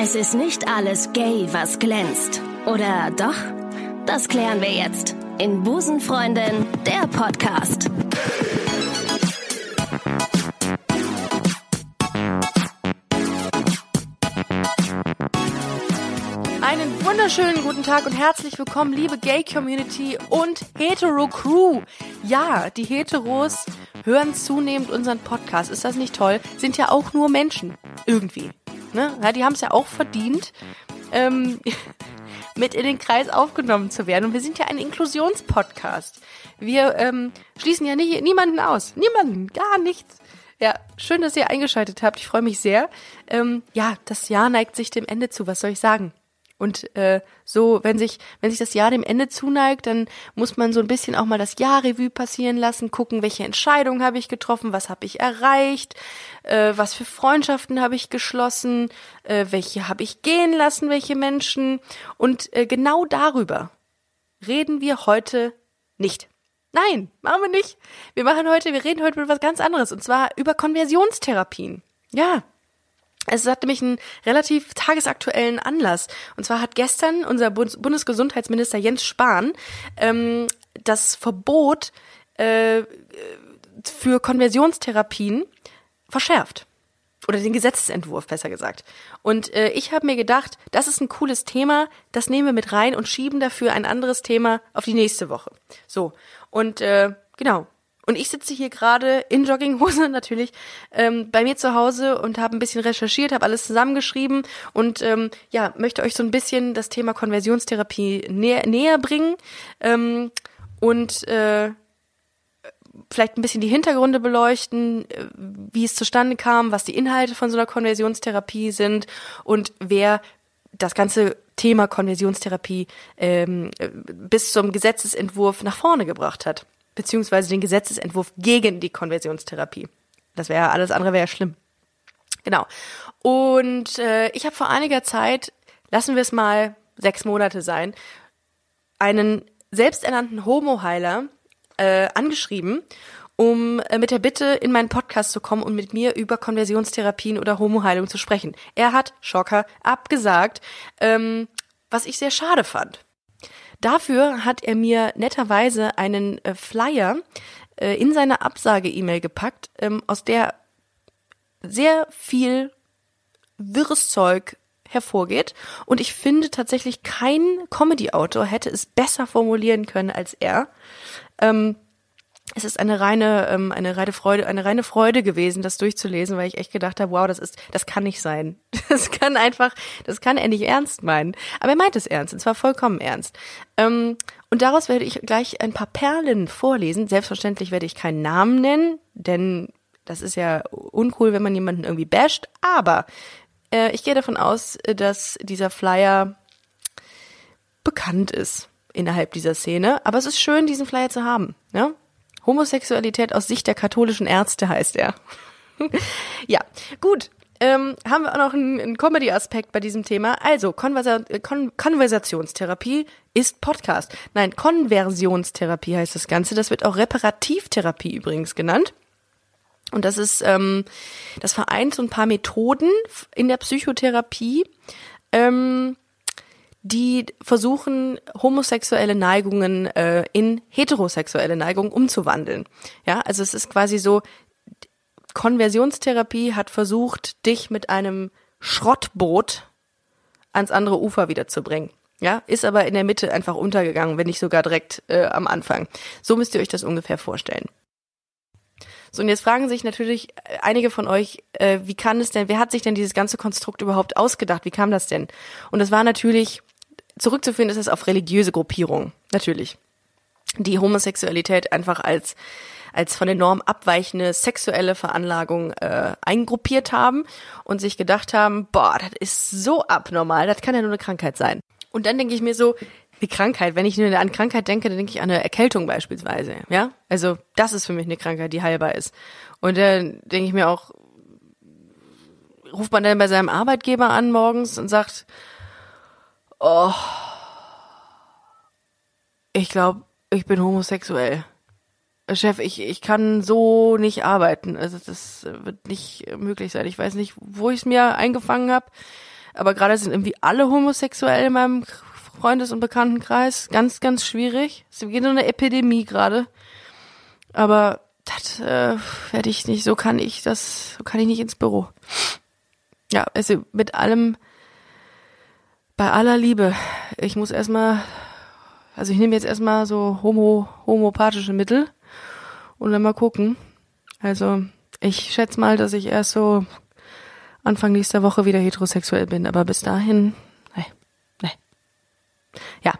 Es ist nicht alles gay, was glänzt. Oder doch? Das klären wir jetzt in Busenfreundin, der Podcast. Einen wunderschönen guten Tag und herzlich willkommen, liebe Gay Community und Hetero Crew. Ja, die Heteros hören zunehmend unseren Podcast. Ist das nicht toll? Sind ja auch nur Menschen. Irgendwie. Ne? Ja, die haben es ja auch verdient, ähm, mit in den Kreis aufgenommen zu werden. Und wir sind ja ein Inklusionspodcast. Wir ähm, schließen ja nicht, niemanden aus. Niemanden, gar nichts. Ja, schön, dass ihr eingeschaltet habt. Ich freue mich sehr. Ähm, ja, das Jahr neigt sich dem Ende zu. Was soll ich sagen? Und äh, so, wenn sich, wenn sich das Jahr dem Ende zuneigt, dann muss man so ein bisschen auch mal das Jahr Revue passieren lassen, gucken, welche Entscheidungen habe ich getroffen, was habe ich erreicht, äh, was für Freundschaften habe ich geschlossen, äh, welche habe ich gehen lassen, welche Menschen. Und äh, genau darüber reden wir heute nicht. Nein, machen wir nicht. Wir machen heute, wir reden heute über was ganz anderes, und zwar über Konversionstherapien. Ja, es hat nämlich einen relativ tagesaktuellen Anlass. Und zwar hat gestern unser Bundesgesundheitsminister Jens Spahn ähm, das Verbot äh, für Konversionstherapien verschärft. Oder den Gesetzesentwurf, besser gesagt. Und äh, ich habe mir gedacht, das ist ein cooles Thema, das nehmen wir mit rein und schieben dafür ein anderes Thema auf die nächste Woche. So, und äh, genau, und ich sitze hier gerade in Jogginghose natürlich ähm, bei mir zu Hause und habe ein bisschen recherchiert, habe alles zusammengeschrieben und ähm, ja, möchte euch so ein bisschen das Thema Konversionstherapie näher, näher bringen ähm, und äh, vielleicht ein bisschen die Hintergründe beleuchten, äh, wie es zustande kam, was die Inhalte von so einer Konversionstherapie sind und wer das ganze Thema Konversionstherapie ähm, bis zum Gesetzesentwurf nach vorne gebracht hat beziehungsweise den Gesetzesentwurf gegen die Konversionstherapie. Das wäre alles andere wäre ja schlimm. Genau. Und äh, ich habe vor einiger Zeit, lassen wir es mal sechs Monate sein, einen selbsternannten Homo-Heiler äh, angeschrieben, um äh, mit der Bitte in meinen Podcast zu kommen und mit mir über Konversionstherapien oder Homo-Heilung zu sprechen. Er hat, Schocker, abgesagt, ähm, was ich sehr schade fand. Dafür hat er mir netterweise einen äh, Flyer äh, in seine Absage-E-Mail gepackt, ähm, aus der sehr viel wirres Zeug hervorgeht. Und ich finde tatsächlich, kein Comedy-Autor hätte es besser formulieren können als er. Ähm, es ist eine reine, ähm, eine reine Freude, eine reine Freude gewesen, das durchzulesen, weil ich echt gedacht habe, wow, das ist, das kann nicht sein. Das kann einfach, das kann er nicht ernst meinen. Aber er meint es ernst, und zwar vollkommen ernst. Ähm, und daraus werde ich gleich ein paar Perlen vorlesen. Selbstverständlich werde ich keinen Namen nennen, denn das ist ja uncool, wenn man jemanden irgendwie basht. Aber äh, ich gehe davon aus, dass dieser Flyer bekannt ist innerhalb dieser Szene. Aber es ist schön, diesen Flyer zu haben. Ja? Homosexualität aus Sicht der katholischen Ärzte heißt er. ja, gut. Ähm, haben wir auch noch einen, einen Comedy-Aspekt bei diesem Thema. Also, Konversa Kon Konversationstherapie ist Podcast. Nein, Konversionstherapie heißt das Ganze. Das wird auch Reparativtherapie übrigens genannt. Und das ist, ähm, das vereint so ein paar Methoden in der Psychotherapie. Ähm, die versuchen, homosexuelle Neigungen äh, in heterosexuelle Neigungen umzuwandeln. Ja, also es ist quasi so, Konversionstherapie hat versucht, dich mit einem Schrottboot ans andere Ufer wiederzubringen. Ja, ist aber in der Mitte einfach untergegangen, wenn nicht sogar direkt äh, am Anfang. So müsst ihr euch das ungefähr vorstellen. So, und jetzt fragen sich natürlich äh, einige von euch, äh, wie kann es denn, wer hat sich denn dieses ganze Konstrukt überhaupt ausgedacht? Wie kam das denn? Und es war natürlich zurückzuführen ist es auf religiöse Gruppierungen, natürlich. Die Homosexualität einfach als als von der Norm abweichende sexuelle Veranlagung äh, eingruppiert haben und sich gedacht haben, boah, das ist so abnormal, das kann ja nur eine Krankheit sein. Und dann denke ich mir so, wie Krankheit, wenn ich nur an Krankheit denke, dann denke ich an eine Erkältung beispielsweise, ja? Also, das ist für mich eine Krankheit, die heilbar ist. Und dann denke ich mir auch, ruft man dann bei seinem Arbeitgeber an morgens und sagt, oh, ich glaube, ich bin homosexuell. Chef, ich, ich kann so nicht arbeiten. Also das wird nicht möglich sein. Ich weiß nicht, wo ich es mir eingefangen habe. aber gerade sind irgendwie alle homosexuell in meinem Freundes- und Bekanntenkreis. Ganz, ganz schwierig. Es geht um eine Epidemie gerade. Aber das äh, werde ich nicht, so kann ich das, so kann ich nicht ins Büro. Ja, also mit allem, bei aller Liebe, ich muss erstmal, also ich nehme jetzt erstmal so homo, homopathische Mittel und dann mal gucken. Also ich schätze mal, dass ich erst so Anfang nächster Woche wieder heterosexuell bin, aber bis dahin, nee, nee. Ja,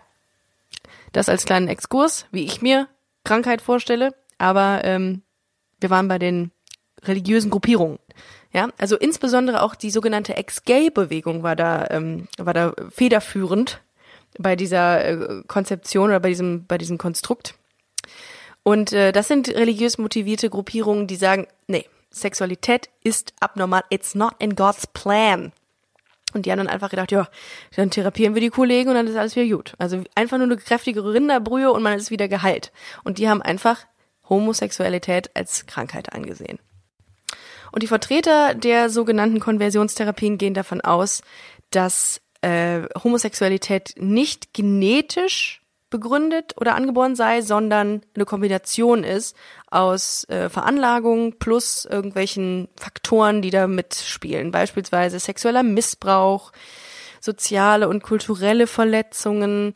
das als kleinen Exkurs, wie ich mir Krankheit vorstelle, aber ähm, wir waren bei den religiösen Gruppierungen. Ja, also insbesondere auch die sogenannte Ex-Gay-Bewegung war da, ähm, war da federführend bei dieser äh, Konzeption oder bei diesem, bei diesem Konstrukt. Und äh, das sind religiös motivierte Gruppierungen, die sagen, nee, Sexualität ist abnormal, it's not in God's plan. Und die haben dann einfach gedacht, ja, dann therapieren wir die Kollegen und dann ist alles wieder gut. Also einfach nur eine kräftige Rinderbrühe und man ist wieder geheilt. Und die haben einfach Homosexualität als Krankheit angesehen. Und die Vertreter der sogenannten Konversionstherapien gehen davon aus, dass äh, Homosexualität nicht genetisch begründet oder angeboren sei, sondern eine Kombination ist aus äh, Veranlagung plus irgendwelchen Faktoren, die da mitspielen. Beispielsweise sexueller Missbrauch, soziale und kulturelle Verletzungen,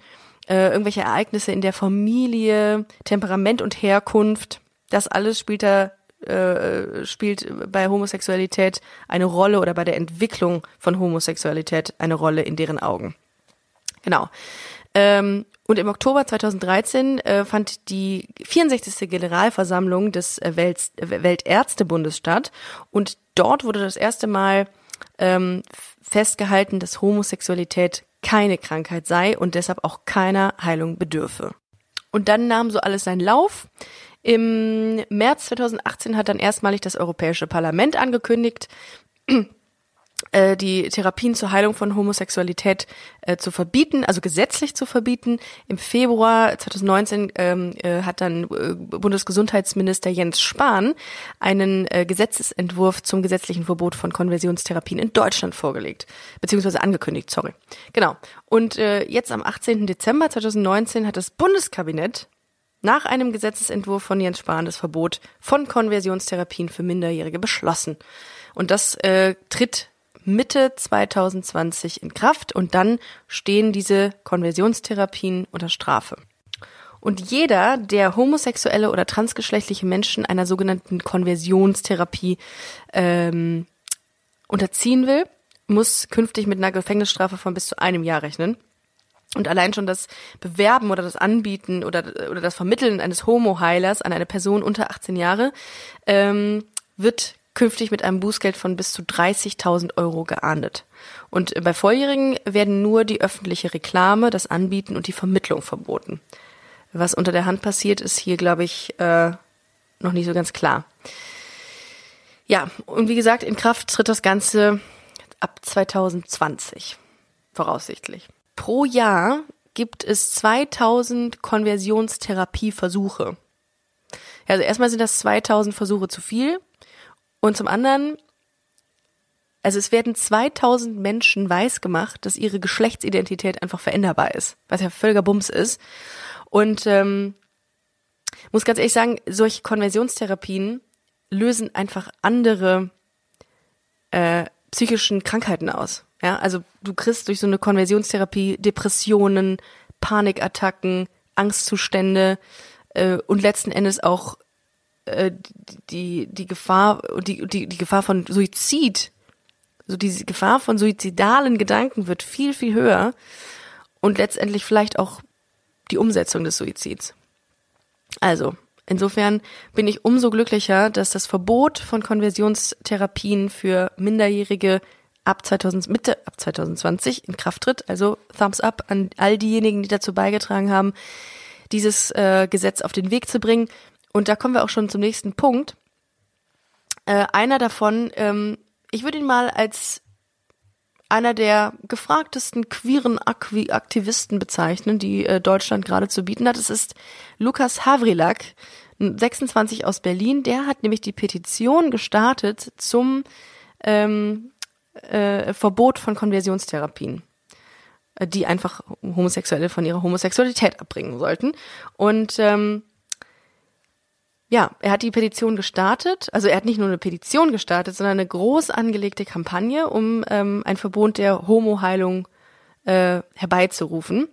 äh, irgendwelche Ereignisse in der Familie, Temperament und Herkunft. Das alles spielt da äh, spielt bei Homosexualität eine Rolle oder bei der Entwicklung von Homosexualität eine Rolle in deren Augen. Genau. Ähm, und im Oktober 2013 äh, fand die 64. Generalversammlung des äh, Welt Weltärztebundes statt und dort wurde das erste Mal ähm, festgehalten, dass Homosexualität keine Krankheit sei und deshalb auch keiner Heilung bedürfe. Und dann nahm so alles seinen Lauf. Im März 2018 hat dann erstmalig das Europäische Parlament angekündigt, äh, die Therapien zur Heilung von Homosexualität äh, zu verbieten, also gesetzlich zu verbieten. Im Februar 2019 ähm, äh, hat dann äh, Bundesgesundheitsminister Jens Spahn einen äh, Gesetzesentwurf zum gesetzlichen Verbot von Konversionstherapien in Deutschland vorgelegt, beziehungsweise angekündigt, sorry. Genau. Und äh, jetzt am 18. Dezember 2019 hat das Bundeskabinett nach einem Gesetzesentwurf von Jens Spahn das Verbot von Konversionstherapien für Minderjährige beschlossen. Und das äh, tritt Mitte 2020 in Kraft und dann stehen diese Konversionstherapien unter Strafe. Und jeder, der homosexuelle oder transgeschlechtliche Menschen einer sogenannten Konversionstherapie ähm, unterziehen will, muss künftig mit einer Gefängnisstrafe von bis zu einem Jahr rechnen. Und allein schon das Bewerben oder das Anbieten oder, oder das Vermitteln eines Homo-Heilers an eine Person unter 18 Jahre ähm, wird künftig mit einem Bußgeld von bis zu 30.000 Euro geahndet. Und bei Volljährigen werden nur die öffentliche Reklame, das Anbieten und die Vermittlung verboten. Was unter der Hand passiert, ist hier, glaube ich, äh, noch nicht so ganz klar. Ja, und wie gesagt, in Kraft tritt das Ganze ab 2020, voraussichtlich. Pro Jahr gibt es 2000 Konversionstherapieversuche. Also erstmal sind das 2000 Versuche zu viel. Und zum anderen, also es werden 2000 Menschen weiß gemacht, dass ihre Geschlechtsidentität einfach veränderbar ist, was ja völliger Bums ist. Und ähm, muss ganz ehrlich sagen, solche Konversionstherapien lösen einfach andere äh, psychischen Krankheiten aus. Ja, also du kriegst durch so eine Konversionstherapie Depressionen, Panikattacken, Angstzustände äh, und letzten Endes auch äh, die, die Gefahr, die, die, die Gefahr von Suizid, so diese Gefahr von suizidalen Gedanken wird viel, viel höher und letztendlich vielleicht auch die Umsetzung des Suizids. Also, insofern bin ich umso glücklicher, dass das Verbot von Konversionstherapien für Minderjährige ab 2000, Mitte ab 2020 in Kraft tritt. Also Thumbs up an all diejenigen, die dazu beigetragen haben, dieses äh, Gesetz auf den Weg zu bringen. Und da kommen wir auch schon zum nächsten Punkt. Äh, einer davon, ähm, ich würde ihn mal als einer der gefragtesten queeren Aktivisten bezeichnen, die äh, Deutschland gerade zu bieten hat. Es ist Lukas Havrilak, 26 aus Berlin. Der hat nämlich die Petition gestartet zum ähm, äh, Verbot von Konversionstherapien, äh, die einfach Homosexuelle von ihrer Homosexualität abbringen sollten. Und ähm, ja, er hat die Petition gestartet. Also er hat nicht nur eine Petition gestartet, sondern eine groß angelegte Kampagne, um ähm, ein Verbot der Homo-Heilung äh, herbeizurufen.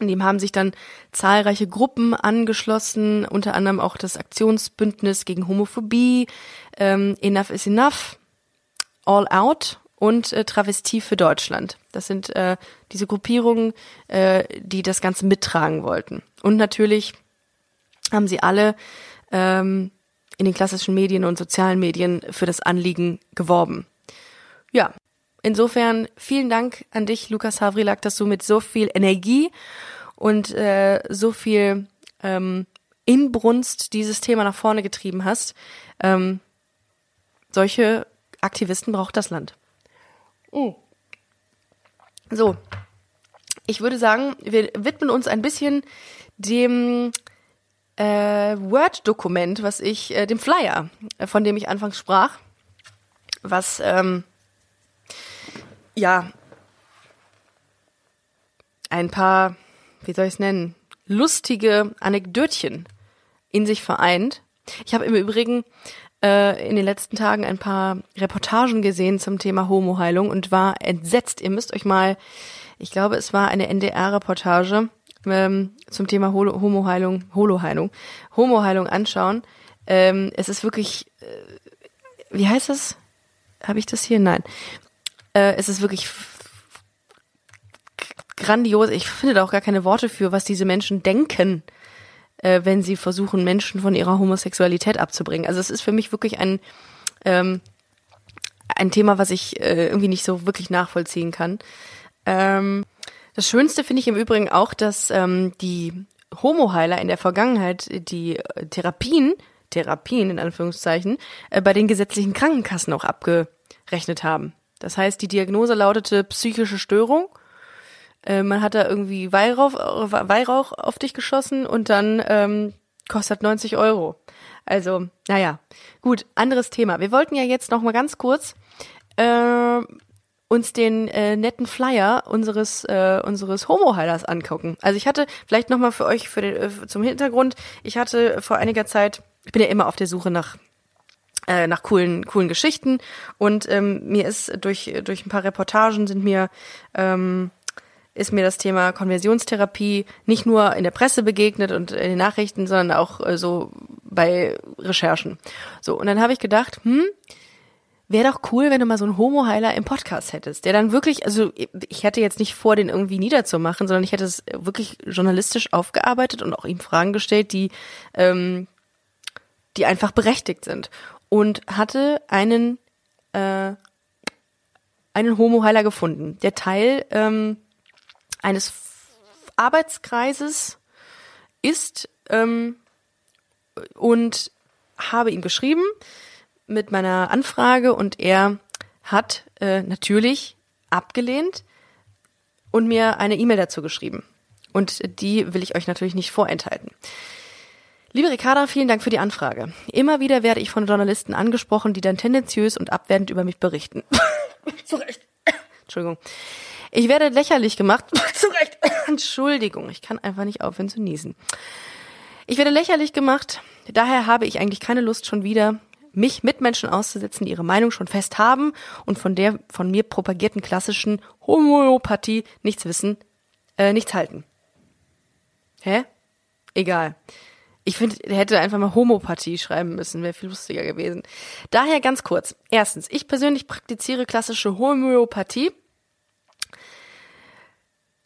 Dem haben sich dann zahlreiche Gruppen angeschlossen, unter anderem auch das Aktionsbündnis gegen Homophobie, ähm, Enough is Enough, All Out und äh, Travestie für Deutschland. Das sind äh, diese Gruppierungen, äh, die das Ganze mittragen wollten. Und natürlich haben sie alle ähm, in den klassischen Medien und sozialen Medien für das Anliegen geworben. Ja, insofern vielen Dank an dich, Lukas Havrilak, dass du mit so viel Energie und äh, so viel ähm, Inbrunst dieses Thema nach vorne getrieben hast. Ähm, solche Aktivisten braucht das Land. Oh. So, ich würde sagen, wir widmen uns ein bisschen dem äh, Word-Dokument, was ich, äh, dem Flyer, äh, von dem ich anfangs sprach, was ähm, ja ein paar, wie soll ich es nennen, lustige Anekdötchen in sich vereint. Ich habe im Übrigen äh, in den letzten Tagen ein paar Reportagen gesehen zum Thema Homoheilung und war entsetzt. Ihr müsst euch mal, ich glaube, es war eine NDR-Reportage ähm, zum Thema Holo Homoheilung, Holoheilung, Homoheilung anschauen. Ähm, es ist wirklich, äh, wie heißt das? Habe ich das hier? Nein. Äh, es ist wirklich grandios. Ich finde da auch gar keine Worte für, was diese Menschen denken äh, wenn sie versuchen, Menschen von ihrer Homosexualität abzubringen. Also es ist für mich wirklich ein, ähm, ein Thema, was ich äh, irgendwie nicht so wirklich nachvollziehen kann. Ähm, das Schönste finde ich im Übrigen auch, dass ähm, die Homoheiler in der Vergangenheit die äh, Therapien, Therapien in Anführungszeichen, äh, bei den gesetzlichen Krankenkassen auch abgerechnet haben. Das heißt, die Diagnose lautete psychische Störung äh, man hat da irgendwie Weihrauch, Weihrauch auf dich geschossen und dann ähm, kostet 90 Euro. Also, naja, gut, anderes Thema. Wir wollten ja jetzt noch mal ganz kurz äh, uns den äh, netten Flyer unseres äh, unseres Homo-Heilers angucken. Also ich hatte vielleicht noch mal für euch für den, äh, zum Hintergrund. Ich hatte vor einiger Zeit, ich bin ja immer auf der Suche nach äh, nach coolen coolen Geschichten und ähm, mir ist durch durch ein paar Reportagen sind mir ähm, ist mir das Thema Konversionstherapie nicht nur in der Presse begegnet und in den Nachrichten, sondern auch äh, so bei Recherchen. So, und dann habe ich gedacht, hm, wäre doch cool, wenn du mal so einen Homo-Heiler im Podcast hättest, der dann wirklich, also ich hätte jetzt nicht vor, den irgendwie niederzumachen, sondern ich hätte es wirklich journalistisch aufgearbeitet und auch ihm Fragen gestellt, die, ähm, die einfach berechtigt sind. Und hatte einen, äh, einen Homo-Heiler gefunden, der Teil ähm, eines Arbeitskreises ist ähm, und habe ihm geschrieben mit meiner Anfrage und er hat äh, natürlich abgelehnt und mir eine E-Mail dazu geschrieben. Und die will ich euch natürlich nicht vorenthalten. Liebe Ricarda, vielen Dank für die Anfrage. Immer wieder werde ich von Journalisten angesprochen, die dann tendenziös und abwertend über mich berichten. Zu Recht. Entschuldigung. Ich werde lächerlich gemacht. Zu Recht. Entschuldigung, ich kann einfach nicht aufhören zu niesen. Ich werde lächerlich gemacht. Daher habe ich eigentlich keine Lust schon wieder, mich mit Menschen auszusetzen, die ihre Meinung schon fest haben und von der von mir propagierten klassischen Homöopathie nichts wissen, äh, nichts halten. Hä? Egal. Ich finde, er hätte einfach mal Homopathie schreiben müssen, wäre viel lustiger gewesen. Daher ganz kurz. Erstens, ich persönlich praktiziere klassische Homöopathie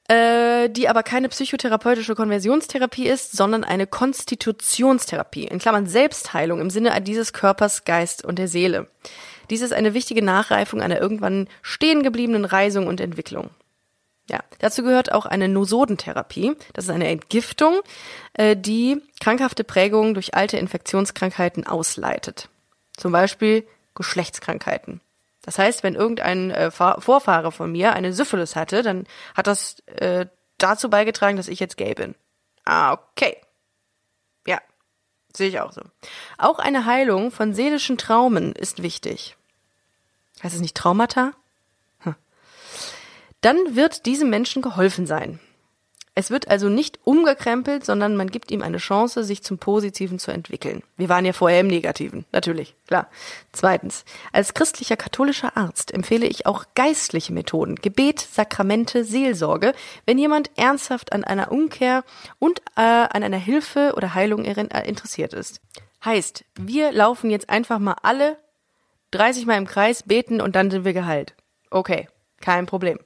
äh, die aber keine psychotherapeutische Konversionstherapie ist, sondern eine Konstitutionstherapie, in Klammern Selbstheilung im Sinne dieses Körpers, Geist und der Seele. Dies ist eine wichtige Nachreifung einer irgendwann stehen gebliebenen Reisung und Entwicklung. Ja, dazu gehört auch eine Nosodentherapie. Das ist eine Entgiftung, äh, die krankhafte Prägungen durch alte Infektionskrankheiten ausleitet. Zum Beispiel Geschlechtskrankheiten. Das heißt, wenn irgendein äh, Vorfahre von mir eine Syphilis hatte, dann hat das äh, dazu beigetragen, dass ich jetzt gay bin. Ah, okay. Ja, sehe ich auch so. Auch eine Heilung von seelischen Traumen ist wichtig. Heißt es nicht Traumata? Dann wird diesem Menschen geholfen sein. Es wird also nicht umgekrempelt, sondern man gibt ihm eine Chance, sich zum Positiven zu entwickeln. Wir waren ja vorher im Negativen, natürlich, klar. Zweitens, als christlicher katholischer Arzt empfehle ich auch geistliche Methoden, Gebet, Sakramente, Seelsorge, wenn jemand ernsthaft an einer Umkehr und äh, an einer Hilfe oder Heilung äh, interessiert ist. Heißt, wir laufen jetzt einfach mal alle 30 Mal im Kreis, beten und dann sind wir geheilt. Okay, kein Problem.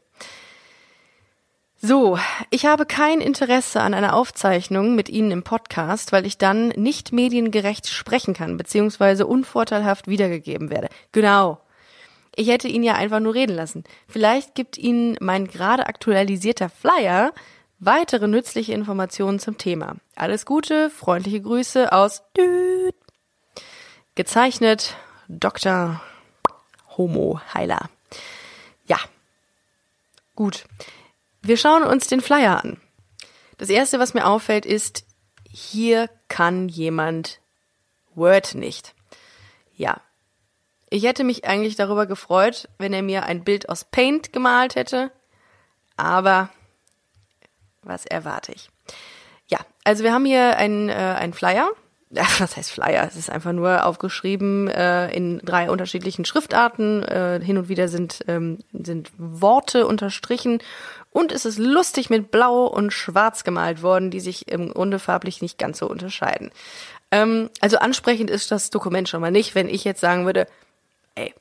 So, ich habe kein Interesse an einer Aufzeichnung mit Ihnen im Podcast, weil ich dann nicht mediengerecht sprechen kann, beziehungsweise unvorteilhaft wiedergegeben werde. Genau. Ich hätte ihn ja einfach nur reden lassen. Vielleicht gibt Ihnen mein gerade aktualisierter Flyer weitere nützliche Informationen zum Thema. Alles Gute, freundliche Grüße aus Düt. Gezeichnet Dr. Homo Heiler. Ja. Gut. Wir schauen uns den Flyer an. Das erste, was mir auffällt, ist, hier kann jemand Word nicht. Ja. Ich hätte mich eigentlich darüber gefreut, wenn er mir ein Bild aus Paint gemalt hätte, aber was erwarte ich? Ja, also wir haben hier einen, äh, einen Flyer. Was heißt Flyer? Es ist einfach nur aufgeschrieben äh, in drei unterschiedlichen Schriftarten. Äh, hin und wieder sind, ähm, sind Worte unterstrichen und es ist lustig mit Blau und Schwarz gemalt worden, die sich im Grunde farblich nicht ganz so unterscheiden. Ähm, also ansprechend ist das Dokument schon mal nicht, wenn ich jetzt sagen würde, ey,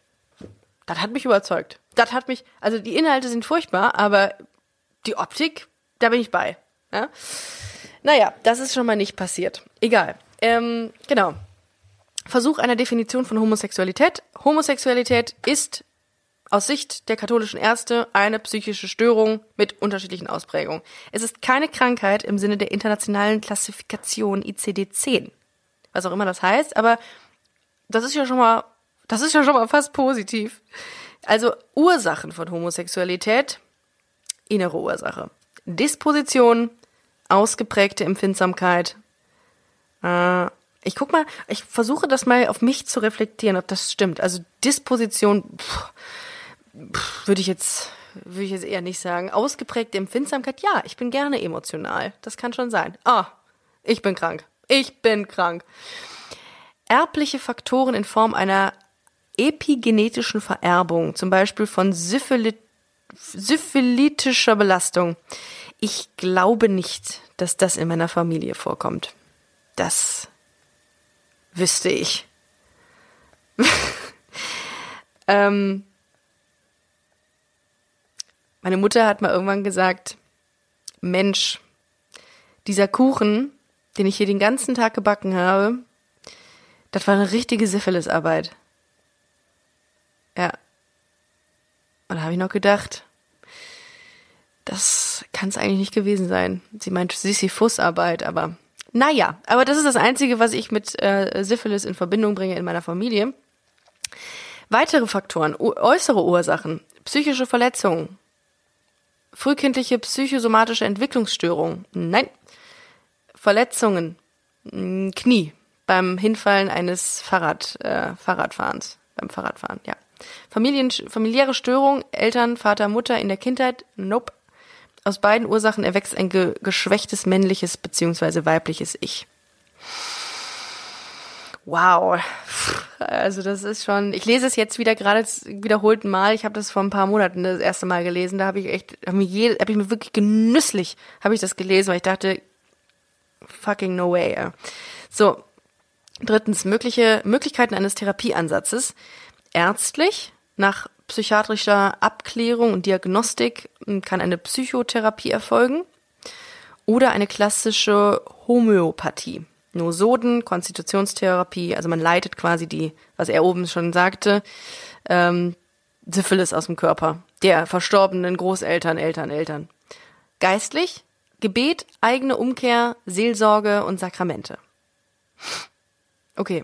das hat mich überzeugt. Das hat mich, also die Inhalte sind furchtbar, aber die Optik, da bin ich bei. Ja? Naja, das ist schon mal nicht passiert. Egal. Ähm, genau. Versuch einer Definition von Homosexualität. Homosexualität ist aus Sicht der katholischen Ärzte eine psychische Störung mit unterschiedlichen Ausprägungen. Es ist keine Krankheit im Sinne der internationalen Klassifikation ICD-10. Was auch immer das heißt, aber das ist ja schon mal, das ist ja schon mal fast positiv. Also Ursachen von Homosexualität, innere Ursache. Disposition, ausgeprägte Empfindsamkeit. Äh, ich guck mal, ich versuche das mal auf mich zu reflektieren, ob das stimmt. Also Disposition, würde ich jetzt würde ich jetzt eher nicht sagen. Ausgeprägte Empfindsamkeit, ja, ich bin gerne emotional. Das kann schon sein. Ah, ich bin krank. Ich bin krank. Erbliche Faktoren in Form einer epigenetischen Vererbung, zum Beispiel von Syphilit syphilitischer Belastung. Ich glaube nicht, dass das in meiner Familie vorkommt. Das wüsste ich. ähm, meine Mutter hat mal irgendwann gesagt, Mensch, dieser Kuchen, den ich hier den ganzen Tag gebacken habe, das war eine richtige Syphilisarbeit. Ja. Und da habe ich noch gedacht, das kann es eigentlich nicht gewesen sein. Sie meint Sisyphus-Arbeit, aber naja, aber das ist das Einzige, was ich mit äh, Syphilis in Verbindung bringe in meiner Familie. Weitere Faktoren, äußere Ursachen, psychische Verletzungen, Frühkindliche psychosomatische Entwicklungsstörung. Nein. Verletzungen. Hm, Knie beim Hinfallen eines Fahrrad, äh, Fahrradfahrens. Beim Fahrradfahren, ja. Familien, familiäre Störung, Eltern, Vater, Mutter in der Kindheit. Nope. Aus beiden Ursachen erwächst ein ge geschwächtes männliches bzw. weibliches Ich. Wow. Also das ist schon, ich lese es jetzt wieder gerade wiederholten Mal. Ich habe das vor ein paar Monaten das erste Mal gelesen. Da habe ich echt, habe ich, hab ich mir wirklich genüsslich, habe ich das gelesen, weil ich dachte, fucking no way. So, drittens, mögliche Möglichkeiten eines Therapieansatzes. Ärztlich, nach psychiatrischer Abklärung und Diagnostik kann eine Psychotherapie erfolgen oder eine klassische Homöopathie. Nosoden, Konstitutionstherapie, also man leitet quasi die, was er oben schon sagte, ähm, Syphilis aus dem Körper, der verstorbenen Großeltern, Eltern, Eltern. Geistlich, Gebet, eigene Umkehr, Seelsorge und Sakramente. Okay.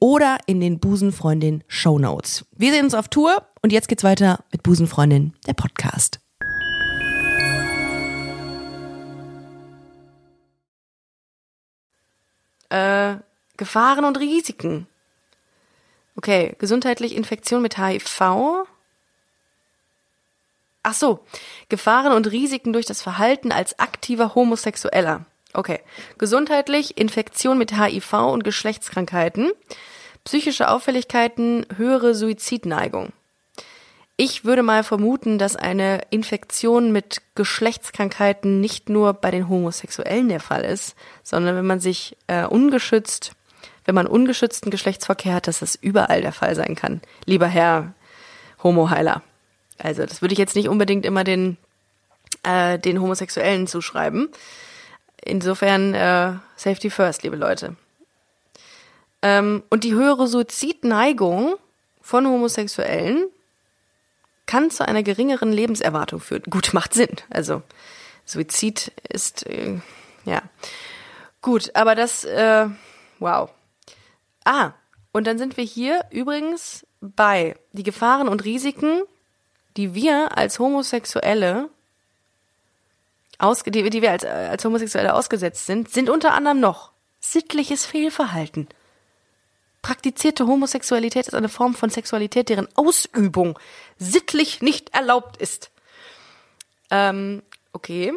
oder in den Busenfreundin Show Notes. Wir sehen uns auf Tour und jetzt geht's weiter mit Busenfreundin, der Podcast. Äh, Gefahren und Risiken. Okay, gesundheitliche Infektion mit HIV. Ach so, Gefahren und Risiken durch das Verhalten als aktiver Homosexueller. Okay. Gesundheitlich, Infektion mit HIV und Geschlechtskrankheiten, psychische Auffälligkeiten, höhere Suizidneigung. Ich würde mal vermuten, dass eine Infektion mit Geschlechtskrankheiten nicht nur bei den Homosexuellen der Fall ist, sondern wenn man sich äh, ungeschützt, wenn man ungeschützten Geschlechtsverkehr hat, dass das überall der Fall sein kann. Lieber Herr Homoheiler. Also das würde ich jetzt nicht unbedingt immer den, äh, den Homosexuellen zuschreiben. Insofern äh, Safety First, liebe Leute. Ähm, und die höhere Suizidneigung von Homosexuellen kann zu einer geringeren Lebenserwartung führen. Gut, macht Sinn. Also Suizid ist äh, ja gut, aber das äh, wow. Ah, und dann sind wir hier übrigens bei die Gefahren und Risiken, die wir als Homosexuelle ausge, die, die wir als, als Homosexuelle ausgesetzt sind, sind unter anderem noch sittliches Fehlverhalten. Praktizierte Homosexualität ist eine Form von Sexualität, deren Ausübung sittlich nicht erlaubt ist. Ähm, okay.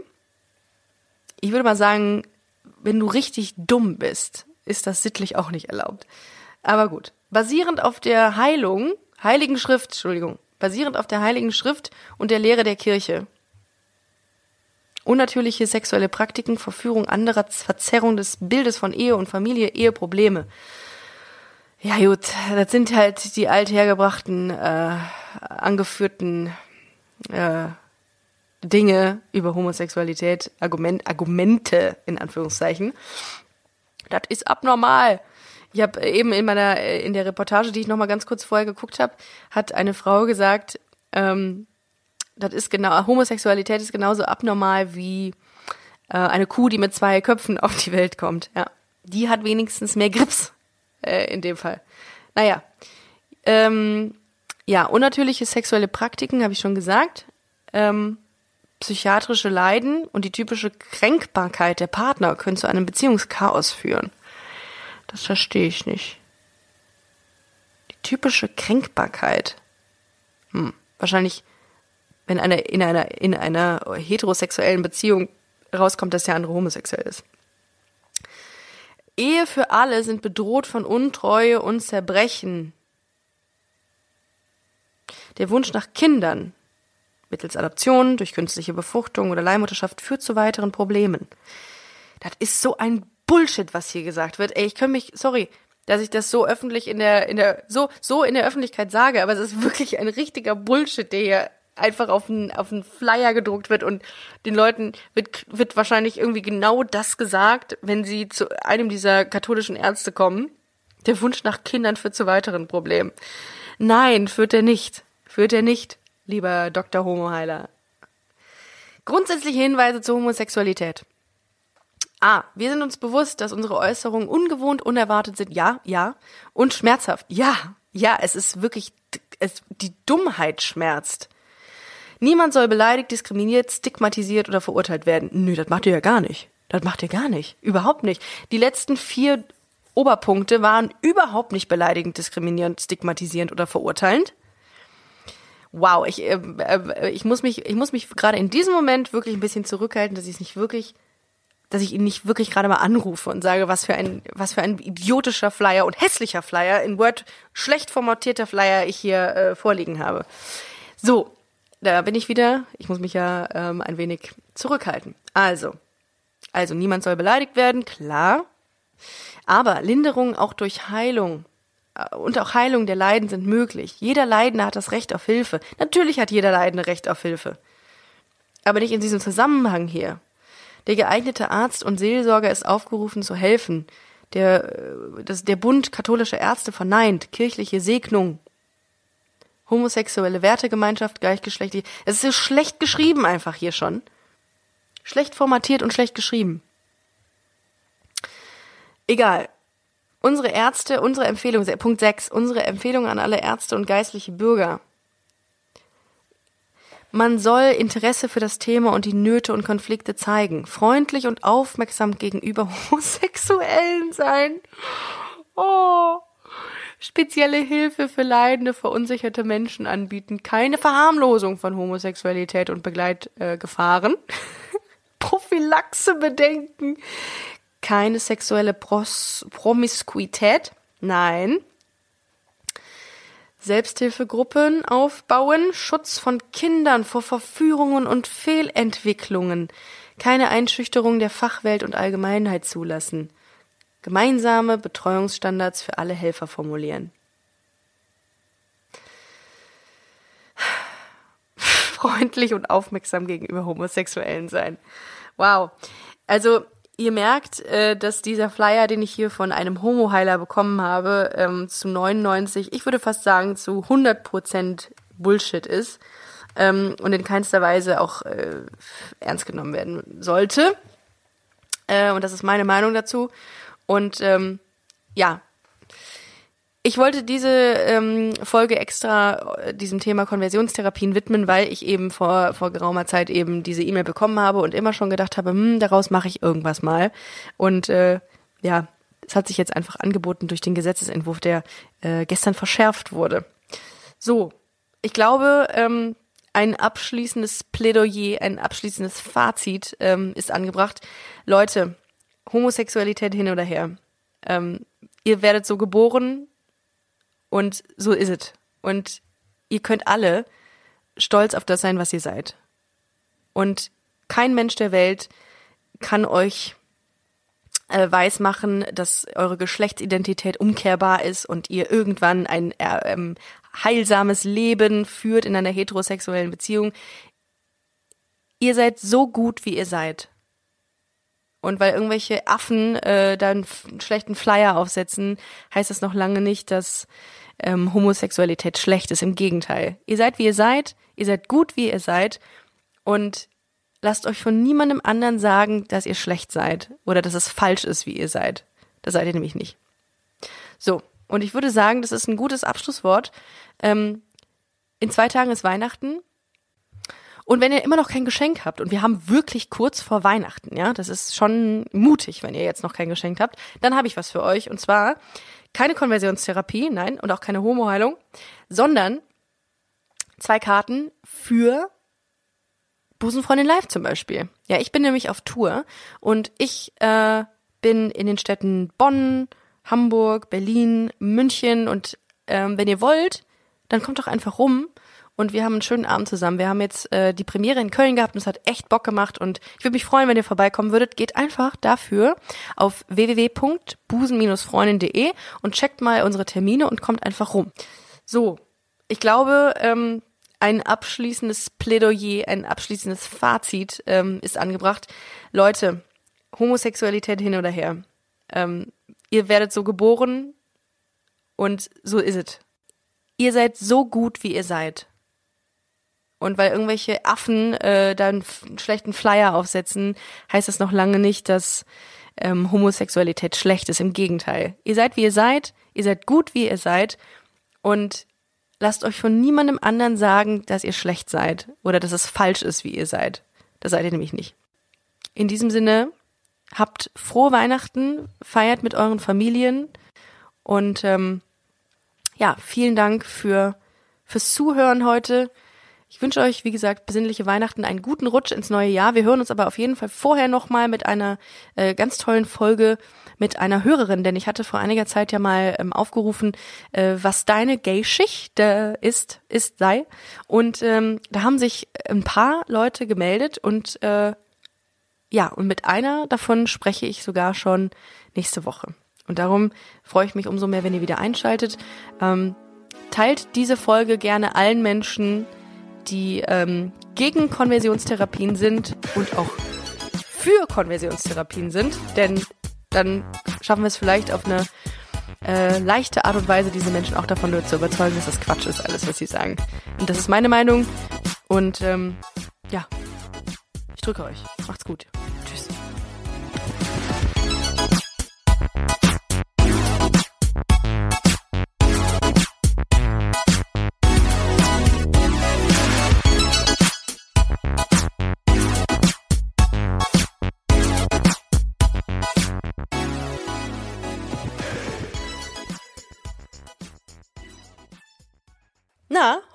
Ich würde mal sagen, wenn du richtig dumm bist, ist das sittlich auch nicht erlaubt. Aber gut. Basierend auf der Heilung, Heiligen Schrift, Entschuldigung, basierend auf der Heiligen Schrift und der Lehre der Kirche unnatürliche sexuelle Praktiken, Verführung anderer, Verzerrung des Bildes von Ehe und Familie, Eheprobleme. Ja gut, das sind halt die althergebrachten, äh, angeführten äh, Dinge über Homosexualität, Argument, Argumente in Anführungszeichen. Das ist abnormal. Ich habe eben in meiner in der Reportage, die ich noch mal ganz kurz vorher geguckt habe, hat eine Frau gesagt, ähm, das ist genau, Homosexualität ist genauso abnormal wie äh, eine Kuh, die mit zwei Köpfen auf die Welt kommt. Ja, die hat wenigstens mehr Grips äh, in dem Fall. Naja, ähm, ja, unnatürliche sexuelle Praktiken habe ich schon gesagt. Ähm, psychiatrische Leiden und die typische Kränkbarkeit der Partner können zu einem Beziehungschaos führen. Das verstehe ich nicht. Die typische Kränkbarkeit. Hm, wahrscheinlich wenn einer in einer in einer heterosexuellen Beziehung rauskommt, dass der andere homosexuell ist. Ehe für alle sind bedroht von Untreue und Zerbrechen. Der Wunsch nach Kindern mittels Adoption, durch künstliche Befruchtung oder Leihmutterschaft führt zu weiteren Problemen. Das ist so ein Bullshit, was hier gesagt wird. Ey, ich kann mich, sorry, dass ich das so öffentlich in der, in der, so, so in der Öffentlichkeit sage, aber es ist wirklich ein richtiger Bullshit, der hier einfach auf einen, auf einen Flyer gedruckt wird und den Leuten wird, wird wahrscheinlich irgendwie genau das gesagt, wenn sie zu einem dieser katholischen Ärzte kommen. Der Wunsch nach Kindern führt zu weiteren Problemen. Nein, führt er nicht. Führt er nicht, lieber Dr. Homoheiler. Grundsätzliche Hinweise zur Homosexualität. A. Wir sind uns bewusst, dass unsere Äußerungen ungewohnt, unerwartet sind. Ja, ja. Und schmerzhaft. Ja, ja, es ist wirklich, es, die Dummheit schmerzt. Niemand soll beleidigt, diskriminiert, stigmatisiert oder verurteilt werden. Nö, das macht ihr ja gar nicht. Das macht ihr gar nicht. Überhaupt nicht. Die letzten vier Oberpunkte waren überhaupt nicht beleidigend, diskriminierend, stigmatisierend oder verurteilend. Wow, ich, äh, äh, ich muss mich, ich muss mich gerade in diesem Moment wirklich ein bisschen zurückhalten, dass ich es nicht wirklich, dass ich ihn nicht wirklich gerade mal anrufe und sage, was für ein, was für ein idiotischer Flyer und hässlicher Flyer, in Word schlecht formatierter Flyer ich hier äh, vorliegen habe. So, da bin ich wieder. Ich muss mich ja ähm, ein wenig zurückhalten. Also, also niemand soll beleidigt werden, klar. Aber Linderung auch durch Heilung äh, und auch Heilung der Leiden sind möglich. Jeder Leidende hat das Recht auf Hilfe. Natürlich hat jeder Leidende Recht auf Hilfe. Aber nicht in diesem Zusammenhang hier. Der geeignete Arzt und Seelsorger ist aufgerufen zu helfen. Der, äh, das, der Bund katholischer Ärzte verneint kirchliche Segnung. Homosexuelle Wertegemeinschaft, gleichgeschlechtlich. Es ist so schlecht geschrieben einfach hier schon. Schlecht formatiert und schlecht geschrieben. Egal. Unsere Ärzte, unsere Empfehlung, Punkt 6, unsere Empfehlung an alle Ärzte und geistliche Bürger. Man soll Interesse für das Thema und die Nöte und Konflikte zeigen, freundlich und aufmerksam gegenüber Homosexuellen sein. Oh. Spezielle Hilfe für leidende, verunsicherte Menschen anbieten, keine Verharmlosung von Homosexualität und Begleitgefahren. Äh, Prophylaxe bedenken, keine sexuelle Pros Promiskuität, nein. Selbsthilfegruppen aufbauen, Schutz von Kindern vor Verführungen und Fehlentwicklungen, keine Einschüchterung der Fachwelt und Allgemeinheit zulassen, gemeinsame Betreuungsstandards für alle Helfer formulieren. Freundlich und aufmerksam gegenüber Homosexuellen sein. Wow. Also Ihr merkt, äh, dass dieser Flyer, den ich hier von einem Homo-Heiler bekommen habe, ähm, zu 99, ich würde fast sagen zu 100 Prozent Bullshit ist ähm, und in keinster Weise auch äh, ernst genommen werden sollte. Äh, und das ist meine Meinung dazu. Und ähm, ja, ich wollte diese ähm, Folge extra äh, diesem Thema Konversionstherapien widmen, weil ich eben vor, vor geraumer Zeit eben diese E-Mail bekommen habe und immer schon gedacht habe, hm, daraus mache ich irgendwas mal. Und äh, ja, es hat sich jetzt einfach angeboten durch den Gesetzesentwurf, der äh, gestern verschärft wurde. So, ich glaube, ähm, ein abschließendes Plädoyer, ein abschließendes Fazit ähm, ist angebracht. Leute, Homosexualität hin oder her. Ähm, ihr werdet so geboren, und so ist es. Und ihr könnt alle stolz auf das sein, was ihr seid. Und kein Mensch der Welt kann euch äh, weismachen, dass eure Geschlechtsidentität umkehrbar ist und ihr irgendwann ein äh, ähm, heilsames Leben führt in einer heterosexuellen Beziehung. Ihr seid so gut, wie ihr seid. Und weil irgendwelche Affen äh, da einen schlechten Flyer aufsetzen, heißt das noch lange nicht, dass ähm, Homosexualität schlecht ist. Im Gegenteil. Ihr seid, wie ihr seid, ihr seid gut, wie ihr seid und lasst euch von niemandem anderen sagen, dass ihr schlecht seid oder dass es falsch ist, wie ihr seid. Das seid ihr nämlich nicht. So, und ich würde sagen, das ist ein gutes Abschlusswort. Ähm, in zwei Tagen ist Weihnachten. Und wenn ihr immer noch kein Geschenk habt, und wir haben wirklich kurz vor Weihnachten, ja, das ist schon mutig, wenn ihr jetzt noch kein Geschenk habt, dann habe ich was für euch. Und zwar keine Konversionstherapie, nein, und auch keine Homoheilung, sondern zwei Karten für Busenfreundin Live zum Beispiel. Ja, ich bin nämlich auf Tour und ich äh, bin in den Städten Bonn, Hamburg, Berlin, München und ähm, wenn ihr wollt, dann kommt doch einfach rum und wir haben einen schönen Abend zusammen. Wir haben jetzt äh, die Premiere in Köln gehabt und es hat echt Bock gemacht und ich würde mich freuen, wenn ihr vorbeikommen würdet. Geht einfach dafür auf www.busen-freundin.de und checkt mal unsere Termine und kommt einfach rum. So, ich glaube, ähm, ein abschließendes Plädoyer, ein abschließendes Fazit ähm, ist angebracht. Leute, Homosexualität hin oder her. Ähm, ihr werdet so geboren und so ist es. Ihr seid so gut, wie ihr seid. Und weil irgendwelche Affen äh, da einen schlechten Flyer aufsetzen, heißt das noch lange nicht, dass ähm, Homosexualität schlecht ist. Im Gegenteil. Ihr seid, wie ihr seid, ihr seid gut, wie ihr seid und lasst euch von niemandem anderen sagen, dass ihr schlecht seid oder dass es falsch ist, wie ihr seid. Das seid ihr nämlich nicht. In diesem Sinne, habt frohe Weihnachten, feiert mit euren Familien und ähm, ja, vielen Dank für fürs Zuhören heute. Ich wünsche euch, wie gesagt, besinnliche Weihnachten, einen guten Rutsch ins neue Jahr. Wir hören uns aber auf jeden Fall vorher nochmal mit einer äh, ganz tollen Folge mit einer Hörerin, denn ich hatte vor einiger Zeit ja mal ähm, aufgerufen, äh, was deine Gay-Schicht äh, ist, ist, sei. Und ähm, da haben sich ein paar Leute gemeldet und äh, ja, und mit einer davon spreche ich sogar schon nächste Woche. Und darum freue ich mich umso mehr, wenn ihr wieder einschaltet. Ähm, teilt diese Folge gerne allen Menschen, die ähm, gegen Konversionstherapien sind und auch für Konversionstherapien sind, denn dann schaffen wir es vielleicht auf eine äh, leichte Art und Weise, diese Menschen auch davon zu überzeugen, dass das Quatsch ist, alles, was sie sagen. Und das ist meine Meinung. Und ähm, ja, ich drücke euch. Macht's gut. Tschüss.